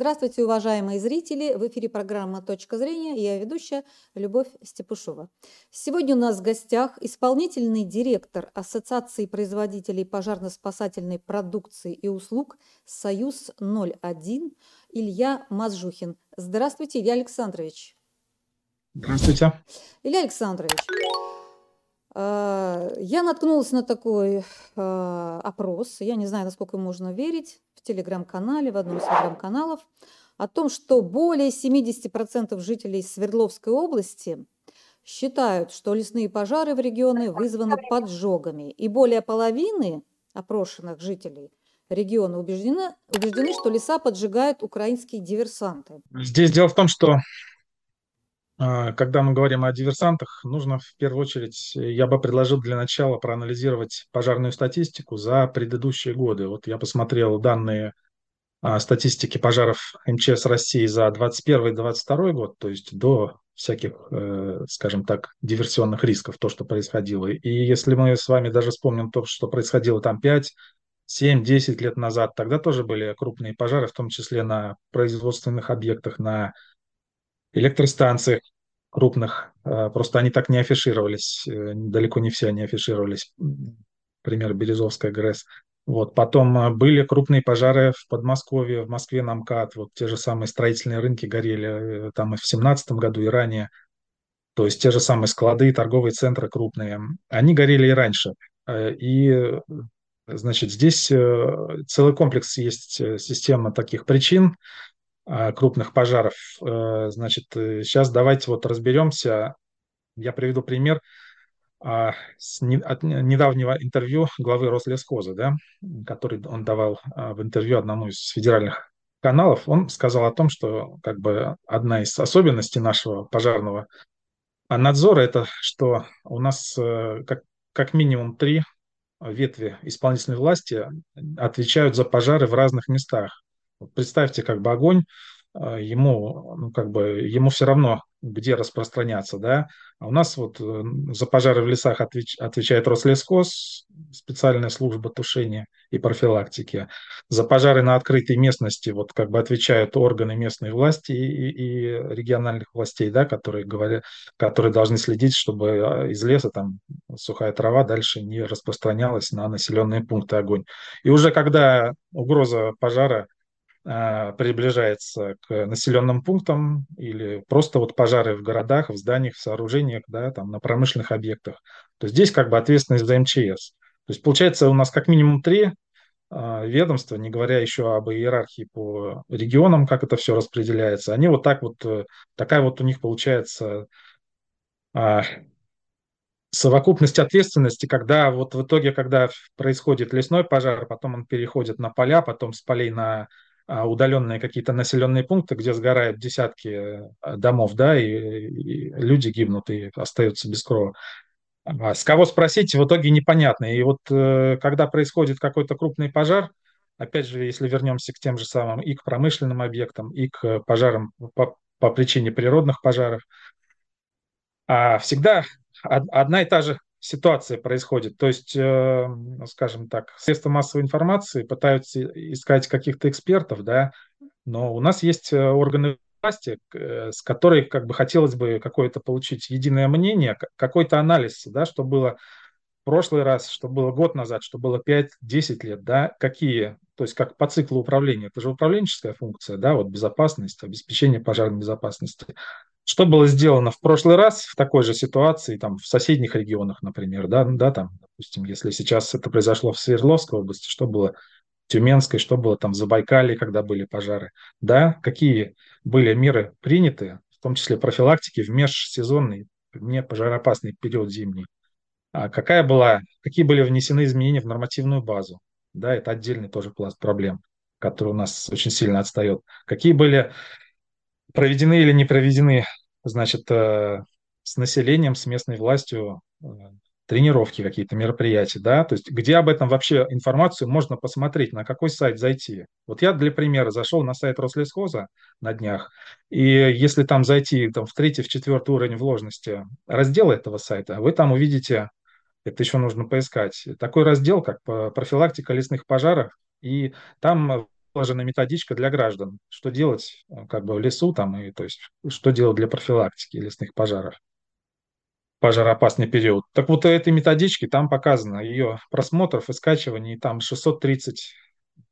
Здравствуйте, уважаемые зрители! В эфире программа «Точка зрения» я ведущая Любовь Степушова. Сегодня у нас в гостях исполнительный директор Ассоциации производителей пожарно-спасательной продукции и услуг «Союз-01» Илья Мазжухин. Здравствуйте, Илья Александрович! Здравствуйте! Илья Александрович, я наткнулась на такой э, опрос, я не знаю, насколько можно верить, в телеграм-канале, в одном из телеграм-каналов, о том, что более 70% жителей Свердловской области считают, что лесные пожары в регионе вызваны поджогами, и более половины опрошенных жителей региона убеждены, убеждены, что леса поджигают украинские диверсанты. Здесь дело в том, что а, когда мы говорим о диверсантах, нужно в первую очередь, я бы предложил для начала проанализировать пожарную статистику за предыдущие годы. Вот я посмотрел данные статистики пожаров МЧС России за 2021-2022 год, то есть до всяких, э, скажем так, диверсионных рисков, то, что происходило. И если мы с вами даже вспомним то, что происходило там 5, 7, 10 лет назад, тогда тоже были крупные пожары, в том числе на производственных объектах, на электростанциях крупных. Э, просто они так не афишировались, э, далеко не все они афишировались. Пример Березовская ГРЭС. Вот. Потом э, были крупные пожары в Подмосковье, в Москве на МКАД. Вот те же самые строительные рынки горели там и в 2017 году, и ранее. То есть те же самые склады, торговые центры крупные. Они горели и раньше. И, значит, здесь целый комплекс есть система таких причин, а, крупных пожаров. Э, значит, сейчас давайте вот разберемся. Я приведу пример а, с недавнего интервью главы Рослесхоза, да, который он давал а, в интервью одному из федеральных каналов. Он сказал о том, что как бы одна из особенностей нашего пожарного надзора это, что у нас э, как, как минимум три ветви исполнительной власти отвечают за пожары в разных местах. Представьте, как бы огонь, а, ему, ну, как бы, ему все равно, где распространяться, да. А у нас вот э, за пожары в лесах отвеч, отвечает Рослесхоз, специальная служба тушения и профилактики. За пожары на открытой местности вот как бы отвечают органы местной власти и, и региональных властей, да, которые говорят, которые должны следить, чтобы а, из леса там сухая трава дальше не распространялась на населенные пункты огонь. И уже когда угроза пожара приближается к населенным пунктам или просто вот пожары в городах, в зданиях, в сооружениях, да, там на промышленных объектах, то здесь как бы ответственность за МЧС. То есть получается у нас как минимум три а, ведомства, не говоря еще об иерархии по регионам, как это все распределяется, они вот так вот, э, такая вот у них получается а, совокупность ответственности, когда вот в итоге, когда происходит лесной пожар, потом он переходит на поля, потом с полей на а, удаленные какие-то населенные пункты, где сгорают десятки э, домов, да, и, и люди гибнут и остаются без крова. А с кого спросить, в итоге непонятно. И вот э, когда происходит какой-то крупный пожар, опять же, если вернемся к тем же самым и к промышленным объектам, и к пожарам по, по причине природных пожаров, а всегда одна и та же ситуация происходит. То есть, э, скажем так, средства массовой информации пытаются искать каких-то экспертов, да, но у нас есть э, органы власти, э, с которой как бы хотелось бы какое-то получить единое мнение, какой-то анализ, да, что было в прошлый раз, что было год назад, что было 5-10 лет, да, какие, то есть как по циклу управления, это же управленческая функция, да, вот безопасность, обеспечение пожарной безопасности. Что было сделано в прошлый раз в такой же ситуации, там, в соседних регионах, например, да, да, там, допустим, если сейчас это произошло в Свердловской области, что было в Тюменской, что было там в Забайкале, когда были пожары, да, какие были меры приняты, в том числе профилактики в межсезонный, не пожароопасный период зимний, а какая была, какие были внесены изменения в нормативную базу, да, это отдельный тоже пласт проблем, который у нас очень сильно отстает. Какие были проведены или не проведены значит, э, с населением, с местной властью э, тренировки какие-то, мероприятия, да, то есть где об этом вообще информацию можно посмотреть, на какой сайт зайти. Вот я для примера зашел на сайт Рослесхоза на днях, и если там зайти там, в третий, в четвертый уровень вложенности раздела этого сайта, вы там увидите, это еще нужно поискать, такой раздел, как профилактика лесных пожаров, и там выложена методичка для граждан, что делать как бы в лесу там, и то есть что делать для профилактики лесных пожаров пожароопасный период. Так вот, этой методички там показано ее просмотров и скачиваний, там 630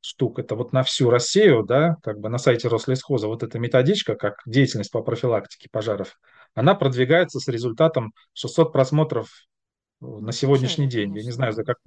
штук. Это вот на всю Россию, да, как бы на сайте Рослесхоза вот эта методичка, как деятельность по профилактике пожаров, она продвигается с результатом 600 просмотров на сегодняшний день. Я не знаю, за, как,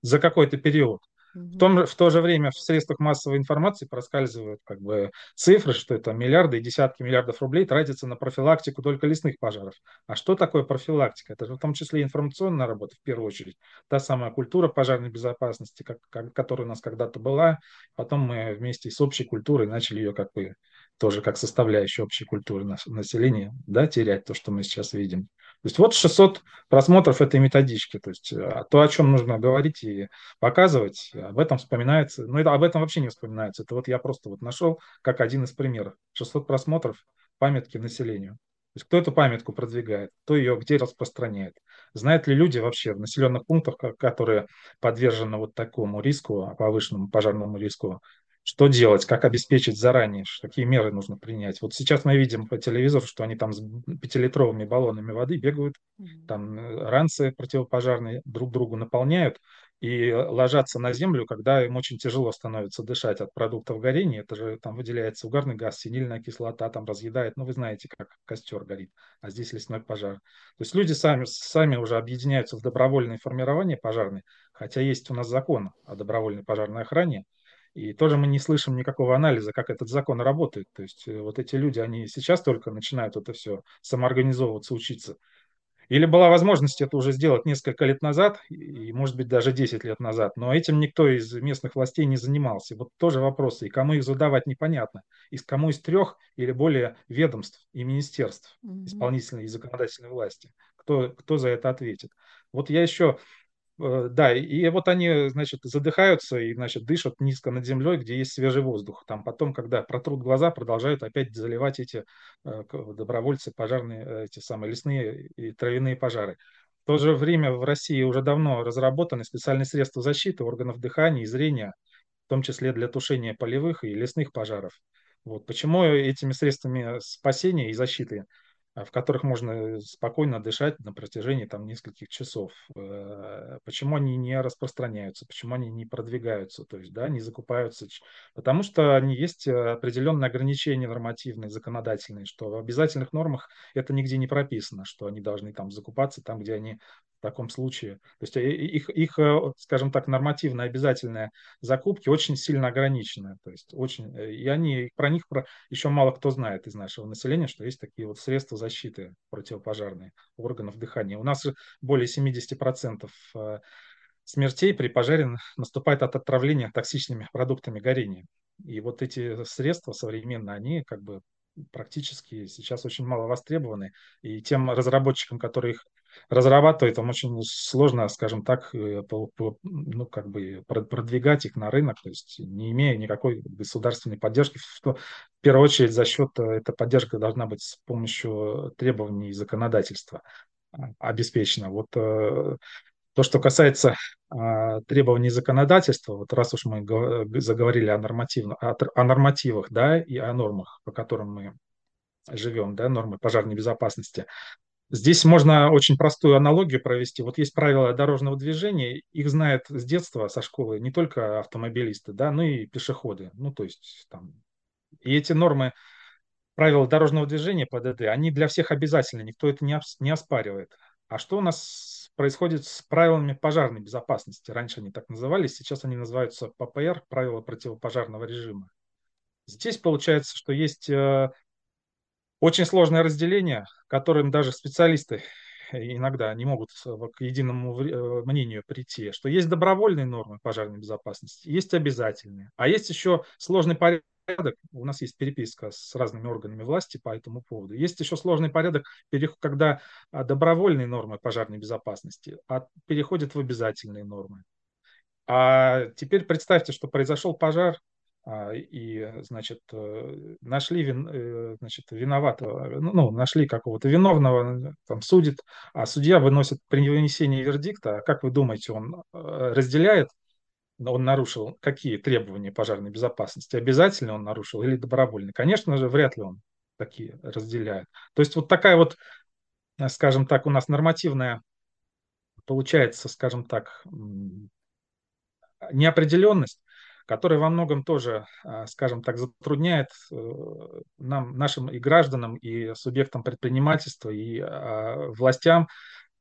за какой-то период. В, том, в то же время в средствах массовой информации проскальзывают как бы цифры, что это миллиарды и десятки миллиардов рублей тратятся на профилактику только лесных пожаров. А что такое профилактика? Это в том числе информационная работа в первую очередь. Та самая культура пожарной безопасности, как, как, которая у нас когда-то была. Потом мы вместе с общей культурой начали ее как бы тоже как составляющую общей культуры населения да, терять, то, что мы сейчас видим. То есть вот 600 просмотров этой методички. То есть э, то, о чем нужно говорить и показывать, об этом вспоминается. Ну, это, об этом вообще не вспоминается. Это вот я просто вот нашел как один из примеров. 600 просмотров памятки населению. То есть кто эту памятку продвигает, кто ее где распространяет. Знают ли люди вообще в населенных пунктах, которые подвержены вот такому риску, повышенному пожарному риску, что делать, как обеспечить заранее, какие меры нужно принять. Вот сейчас мы видим по телевизору, что они там с пятилитровыми баллонами воды бегают, там э, ранцы противопожарные друг другу наполняют и ложатся на землю, когда им очень тяжело становится дышать от продуктов горения. Это же там выделяется угарный газ, синильная кислота там разъедает. Ну, вы знаете, как костер горит, а здесь лесной пожар. То есть люди сами, сами уже объединяются в добровольное формирование пожарное, хотя есть у нас закон о добровольной пожарной охране, и тоже мы не слышим никакого анализа, как этот закон работает. То есть э, вот эти люди, они сейчас только начинают это все самоорганизовываться, учиться. Или была возможность это уже сделать несколько лет назад, и, может быть, даже 10 лет назад, но этим никто из местных властей не занимался. Вот тоже вопросы, и кому их задавать непонятно. И кому из трех или более ведомств и министерств mm-hmm. исполнительной и законодательной власти. Кто, кто за это ответит? Вот я еще да, и вот они, значит, задыхаются и, значит, дышат низко над землей, где есть свежий воздух. Там потом, когда протрут глаза, продолжают опять заливать эти э, добровольцы пожарные, э, эти самые лесные и травяные пожары. В то же время в России уже давно разработаны специальные средства защиты органов дыхания и зрения, в том числе для тушения полевых и лесных пожаров. Вот. Почему этими средствами спасения и защиты в которых можно спокойно дышать на протяжении там нескольких часов. Э, почему они не распространяются, почему они не продвигаются, то есть, да, не закупаются? Потому что они есть определенные ограничения нормативные, законодательные, что в обязательных нормах это нигде не прописано, что они должны там закупаться там, где они в таком случае. То есть э, их, их, э, скажем так, нормативно обязательные закупки очень сильно ограничены. То есть очень, э, и они, про них про, еще мало кто знает из нашего населения, что есть такие вот средства защиты противопожарные органов дыхания. У нас более 70% смертей при пожаре наступает от отравления токсичными продуктами горения. И вот эти средства современные, они как бы практически сейчас очень мало востребованы. И тем разработчикам, которые их разрабатывать, там очень сложно, скажем так, э, ну, как бы продвигать их на рынок, то есть не имея никакой государственной поддержки. В первую очередь за счет, э, эта поддержка должна быть с помощью требований законодательства а, обеспечена. Вот э, то, что касается а, требований законодательства, вот раз уж мы заговорили о, нормативно, о нормативах, да, и о нормах, по которым мы живем, да, нормы пожарной безопасности, Здесь можно очень простую аналогию провести. Вот есть правила дорожного движения, их знают с детства, со школы, не только автомобилисты, да, но и пешеходы. Ну, то есть там... И эти нормы правила дорожного движения ПДД, они для всех обязательны, никто это не, не оспаривает. А что у нас происходит с правилами пожарной безопасности? Раньше они так назывались, сейчас они называются ППР, правила противопожарного режима. Здесь получается, что есть э, очень сложное разделение, которым даже специалисты иногда не могут к единому э, мнению прийти, что есть добровольные нормы пожарной безопасности, есть обязательные, а есть еще сложный порядок. У нас есть переписка с разными органами власти по этому поводу. Есть еще сложный порядок, когда а, добровольные нормы пожарной безопасности переходят в обязательные нормы. А теперь представьте, что произошел пожар, а, и, значит, э, нашли вин, э, значит, виноватого, ну, ну, нашли какого-то виновного, там, судит, а судья выносит при вынесении вердикта, как вы думаете, он э, разделяет он нарушил какие требования пожарной безопасности? Обязательно он нарушил или добровольно? Конечно же, вряд ли он такие разделяет. То есть вот такая вот, скажем так, у нас нормативная получается, скажем так, неопределенность, которая во многом тоже, а, скажем так, затрудняет э, нам, нашим и гражданам, и субъектам предпринимательства, и а, властям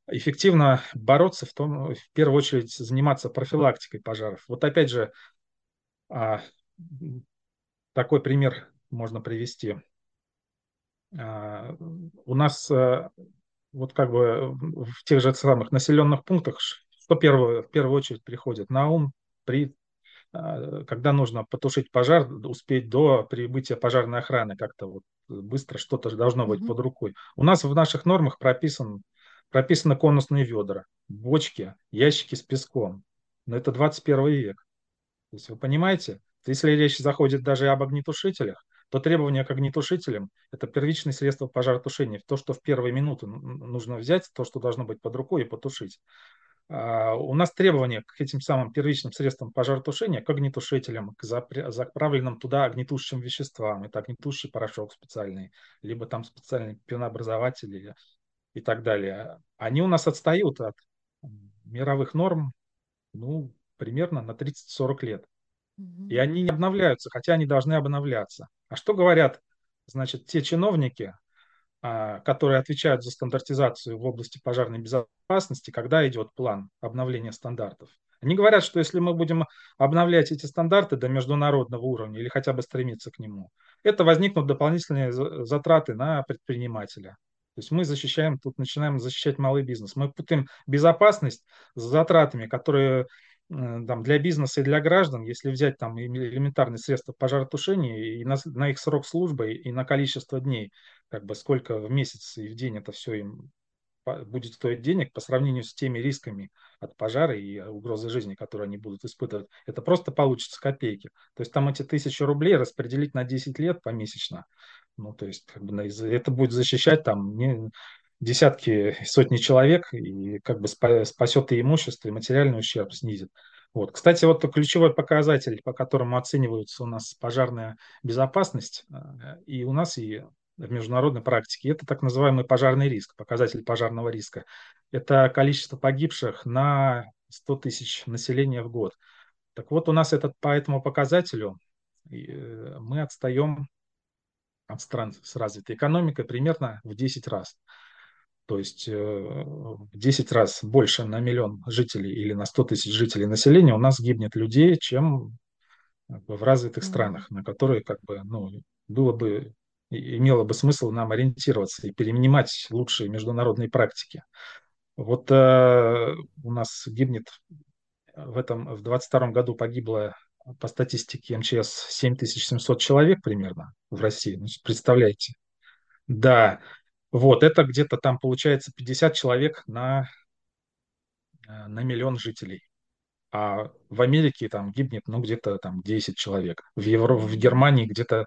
эффективно бороться, в, том, в первую очередь заниматься профилактикой пожаров. Вот опять же, а, такой пример можно привести. У нас вот как бы в тех же самых населенных пунктах, что первое, в первую очередь приходит на ум при когда нужно потушить пожар, успеть до прибытия пожарной охраны как-то вот быстро что-то должно быть mm-hmm. под рукой. У нас в наших нормах прописан, прописаны конусные ведра, бочки, ящики с песком. Но это 21 век. То есть вы понимаете, если речь заходит даже об огнетушителях, то требования к огнетушителям – это первичные средства пожаротушения. То, что в первые минуты нужно взять, то, что должно быть под рукой и потушить. А, у нас требования к этим самым первичным средствам пожаротушения, к огнетушителям, к заправленным туда огнетушащим веществам. Это огнетушащий порошок специальный, либо там специальный пенообразователь и так далее. Они у нас отстают от мировых норм ну, примерно на 30-40 лет. И они не обновляются, хотя они должны обновляться. А что говорят, значит, те чиновники, которые отвечают за стандартизацию в области пожарной безопасности, когда идет план обновления стандартов? Они говорят, что если мы будем обновлять эти стандарты до международного уровня или хотя бы стремиться к нему, это возникнут дополнительные затраты на предпринимателя. То есть мы защищаем, тут начинаем защищать малый бизнес. Мы путаем безопасность с затратами, которые там, для бизнеса и для граждан, если взять там элементарные средства пожаротушения и на, на их срок службы и на количество дней, как бы сколько в месяц и в день это все им будет стоить денег по сравнению с теми рисками от пожара и угрозы жизни, которые они будут испытывать, это просто получится копейки. То есть там эти тысячи рублей распределить на 10 лет помесячно, ну, то есть как бы, это будет защищать там не, десятки, сотни человек и как бы спасет и имущество, и материальный ущерб снизит. Вот. Кстати, вот ключевой показатель, по которому оценивается у нас пожарная безопасность э, и у нас, и в международной практике, это так называемый пожарный риск, показатель пожарного риска. Это количество погибших на 100 тысяч населения в год. Так вот, у нас этот, по этому показателю э, мы отстаем от стран с развитой экономикой примерно в 10 раз. То есть э, в 10 раз больше на миллион жителей или на 100 тысяч жителей населения у нас гибнет людей, чем в развитых странах, на которые как бы, ну, было бы, имело бы смысл нам ориентироваться и перенимать лучшие международные практики. Вот э, у нас гибнет в этом, в 22 году погибло по статистике МЧС 7700 человек примерно в России. Ну, представляете? Да, вот, это где-то там получается 50 человек на, э, на миллион жителей. А в Америке там гибнет, ну, где-то там 10 человек. В, Евро... в Германии где-то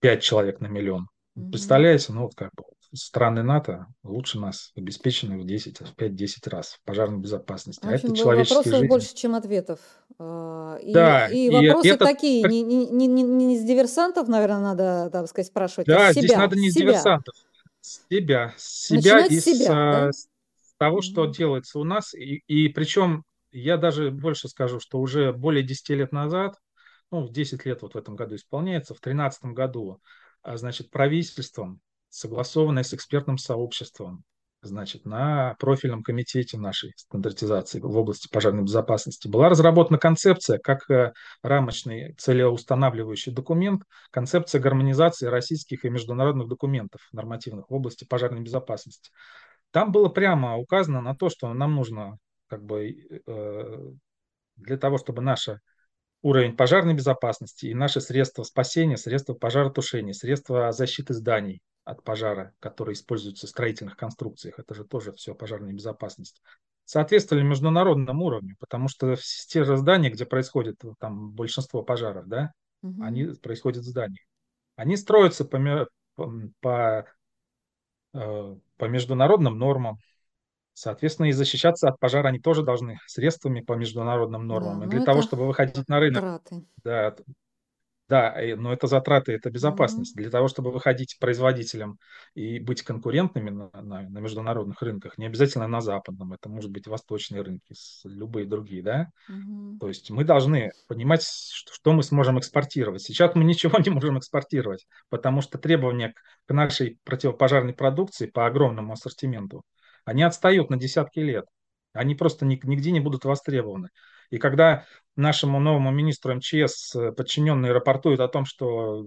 5 человек на миллион. Представляете, ну, вот как бы страны НАТО лучше нас обеспечены в 10, в 5-10 раз в пожарной безопасности. В общем, а это человеческие вопросов жизни. больше, чем ответов. А, и, да, и, и вопросы это... такие, не, не, не, не из диверсантов, наверное, надо, так сказать, спрашивать, а да, а себя. здесь надо не из себя. диверсантов себя, себя и себя, с, да? с того, что mm-hmm. делается у нас. И, и причем я даже больше скажу, что уже более 10 лет назад, ну, 10 лет вот в этом году исполняется, в 2013 году, а, значит, правительством, согласованное с экспертным сообществом, значит, на профильном комитете нашей стандартизации в области пожарной безопасности была разработана концепция как э, рамочный целеустанавливающий документ, концепция гармонизации российских и международных документов нормативных в области пожарной безопасности. Там было прямо указано на то, что нам нужно как бы э, для того, чтобы наша уровень пожарной безопасности и наши средства спасения, средства пожаротушения, средства защиты зданий от пожара, которые используются в строительных конструкциях. Это же тоже все пожарная безопасность. Соответствовали международному уровню, потому что те же здания, где происходит там большинство пожаров, да, угу. они происходят в зданиях. Они строятся по, по, по, э, по международным нормам, Соответственно, и защищаться от пожара они тоже должны средствами по международным нормам. Да, И ну для того, чтобы выходить на рынок, траты. да, да, э, но это затраты, это безопасность. Для того, чтобы выходить производителем и быть конкурентными на, на- на международных рынках, не обязательно на западном, это может быть восточные рынки, любые другие, да. Мгм. То есть мы должны понимать, что, что мы сможем экспортировать. Сейчас мы ничего не можем экспортировать, потому что требования к нашей противопожарной продукции по огромному ассортименту, они отстают на десятки лет. Они просто ни- нигде не будут востребованы. И когда нашему новому министру МЧС э, подчиненные рапортуют о том, что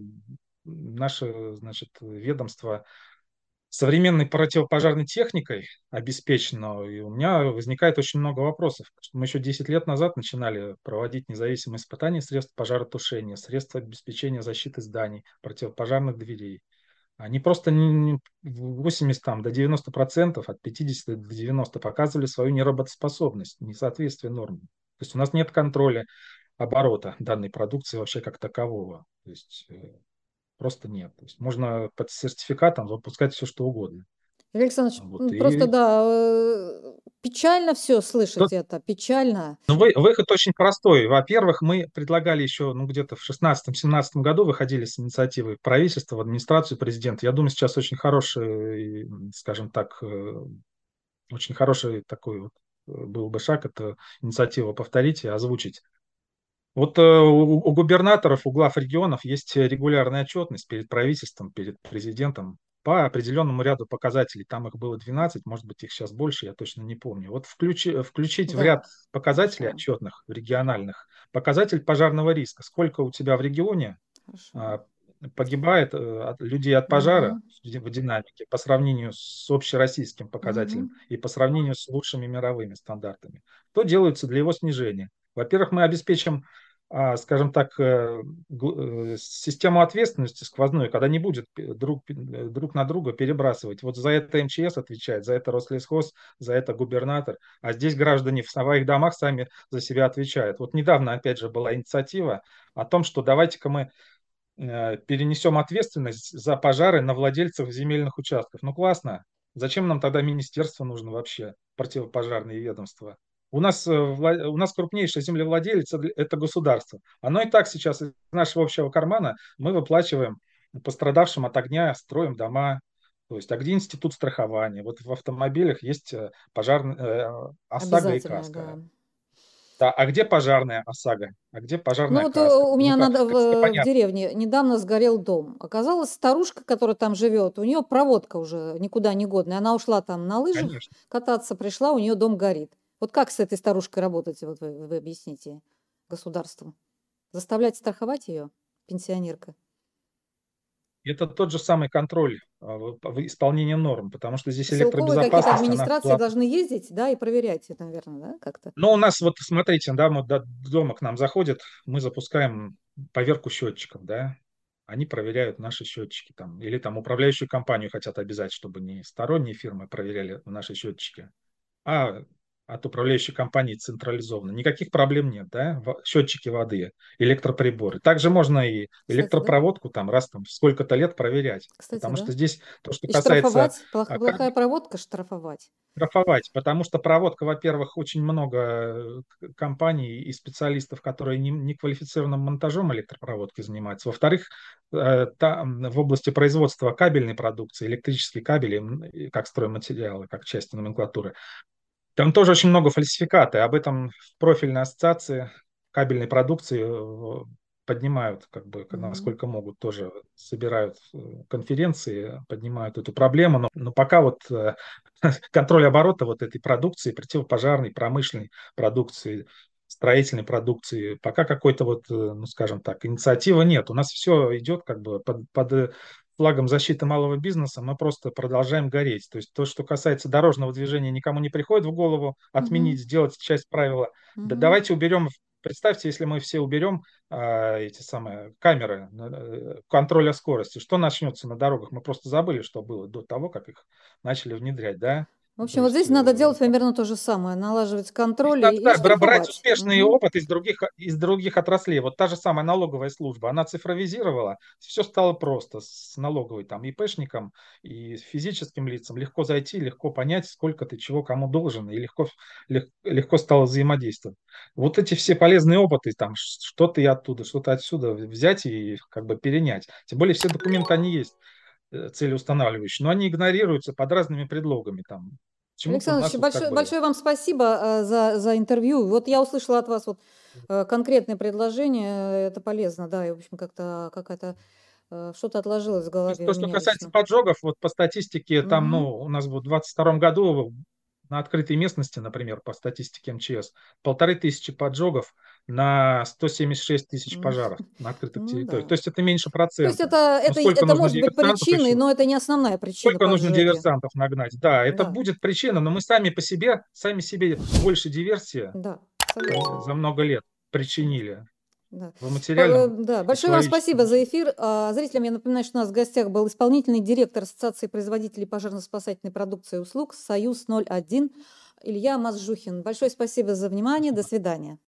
наше, значит, ведомство современной противопожарной техникой обеспечено, и у меня возникает очень много вопросов. Мы еще 10 лет назад начинали проводить независимые испытания средств пожаротушения, средств обеспечения защиты зданий, противопожарных дверей. Они просто не, не- в 80 там, до 90 процентов, от 50 до 90 показывали свою неработоспособность, несоответствие нормам. То есть у нас нет контроля оборота данной продукции вообще как такового. То есть э, просто нет. То есть можно под сертификатом выпускать все, что угодно. Юрий Александрович, Вот. м, просто И да, э, печально все слышать это, печально. ну, вы- выход очень простой. Во-первых, мы предлагали еще, ну, где-то в шестнадцатом-семнадцатом году выходили с инициативой правительства в администрацию президента. Я думаю, сейчас очень хороший, скажем так, э, очень хороший такой вот э, был бы шаг, это инициатива повторить и озвучить. Вот э, у, у губернаторов, у глав регионов есть регулярная отчетность перед правительством, перед президентом по определенному ряду показателей. Там их было 12, может быть, их сейчас больше, я точно не помню. Вот включи, включить в ряд Да, показателей хорошо, отчетных, региональных, показатель пожарного риска. Сколько у тебя в регионе хорошо. а, погибает э, от людей от пожара Мгм, в ди- в динамике по сравнению с общероссийским показателем мгм. и по сравнению с лучшими мировыми стандартами, то делается для его снижения. Во-первых, мы обеспечим, скажем так, э, э, систему ответственности сквозную, когда не будет друг, э, друг на друга перебрасывать. Вот за это МЧС отвечает, за это Рослесхоз, за это губернатор, а здесь граждане в своих домах сами за себя отвечают. Вот недавно, опять же, была инициатива о том, что давайте-ка мы перенесем ответственность за пожары на владельцев земельных участков. Ну классно. Зачем нам тогда министерство нужно вообще, противопожарные ведомства? У нас, э, у нас крупнейший землевладелец– это государство. Оно и так сейчас из нашего общего кармана мы выплачиваем пострадавшим от огня, строим дома. То есть, а где институт страхования? Вот в автомобилях есть э, пожарная э, ОСАГО и КАСКО. да. Да, а где пожарная ОСАГО? А где Ну пожарная вот э, КАСКО? у Ну меня как, надо в, в деревне недавно сгорел дом. Оказалось, старушка, которая там живет, у нее проводка уже никуда не годная. Она ушла там на лыжах Конечно. кататься, пришла, у нее дом горит. Вот как с этой старушкой работать, вот вы, вы объясните государству? Заставлять страховать ее, пенсионерка? Это тот же самый контроль а, исполнении норм, потому что здесь какие-то электробезопасность, она администрации платная. должны ездить, да, и проверять наверное, да, как-то? Но у нас, вот смотрите, да, мы до дома к нам заходят, мы запускаем поверку счетчиков, да, они проверяют наши счетчики там, или там управляющую компанию хотят обязать, чтобы не сторонние фирмы проверяли наши счетчики, а от управляющей компании централизованно. Никаких проблем нет, да? Счетчики воды, электроприборы. Также можно и Кстати, да. электропроводку там раз там сколько-то лет проверять. Кстати, Потому да. что здесь то, что И касается штрафовать, плох- а, плохая проводка штрафовать. штрафовать, потому что проводка, во-первых, очень много э, компаний и специалистов, которые не, не квалифицированным монтажом электропроводки занимаются. Во-вторых, э, там в области производства кабельной продукции, электрические кабели, как стройматериалы, как части номенклатуры, там тоже очень много фальсификата, и об этом в профильной ассоциации кабельной продукции э, поднимают, как бы, насколько могут, тоже собирают э, конференции, поднимают эту проблему. Но, но пока вот э, контроль оборота вот этой продукции, противопожарной, промышленной продукции, строительной продукции, пока какой-то вот, ну, скажем так, инициативы нет. У нас все идет как бы под, под флагом защиты малого бизнеса, мы просто продолжаем гореть. То есть то, что касается дорожного движения, никому не приходит в голову отменить, Мгм. сделать часть правила. Да Мгм. давайте уберем, представьте, если мы все уберем а, эти самые камеры э, контроля скорости, что начнется на дорогах? Мы просто забыли, что было до того, как их начали внедрять, да? В общем, вот здесь надо э, делать примерно то же самое, налаживать контроль надо, и, и да, бра- брать успешный Мгм. опыт из других, из других отраслей. Вот та же самая налоговая служба, она цифровизировала, все стало просто с налоговой, там, ИПшникам и физическим лицам. Легко зайти, легко понять, сколько ты чего кому должен, и легко, лег- легко стало взаимодействовать. Вот эти все полезные опыты, там, что-то и оттуда, что-то отсюда взять и как бы перенять. Тем более все документы, они есть э, целеустанавливающие, но они игнорируются под разными предлогами. Там, почему-то у Александр Ильич, большое, бы... большое вам спасибо э, за, за интервью. Вот я услышала от вас вот э, конкретное предложение, это полезно, да, и, в общем, как-то какая-то э, что-то отложилось в голове то, что касается лично. поджогов, вот по статистике, там, Мгм. ну, у нас в 22 году на открытой местности, например, по статистике МЧС, полторы тысячи поджогов на 176 тысяч пожаров на открытых Ну территориях. да. То есть это меньше То есть это, Но это, это может быть причиной, еще? но это не основная причина Сколько нужно диверсантов нагнать? Да, это Да, будет причина, но мы сами по себе, сами себе больше диверсия да, э, за много лет причинили Да. в По- э, материальном Да, большое вам спасибо за эфир. А, Зрителям я напоминаю, что у нас в гостях был исполнительный директор Ассоциации производителей пожарно-спасательной продукции и услуг «Союз 01» Илья Мазжухин. Большое спасибо за внимание. До свидания.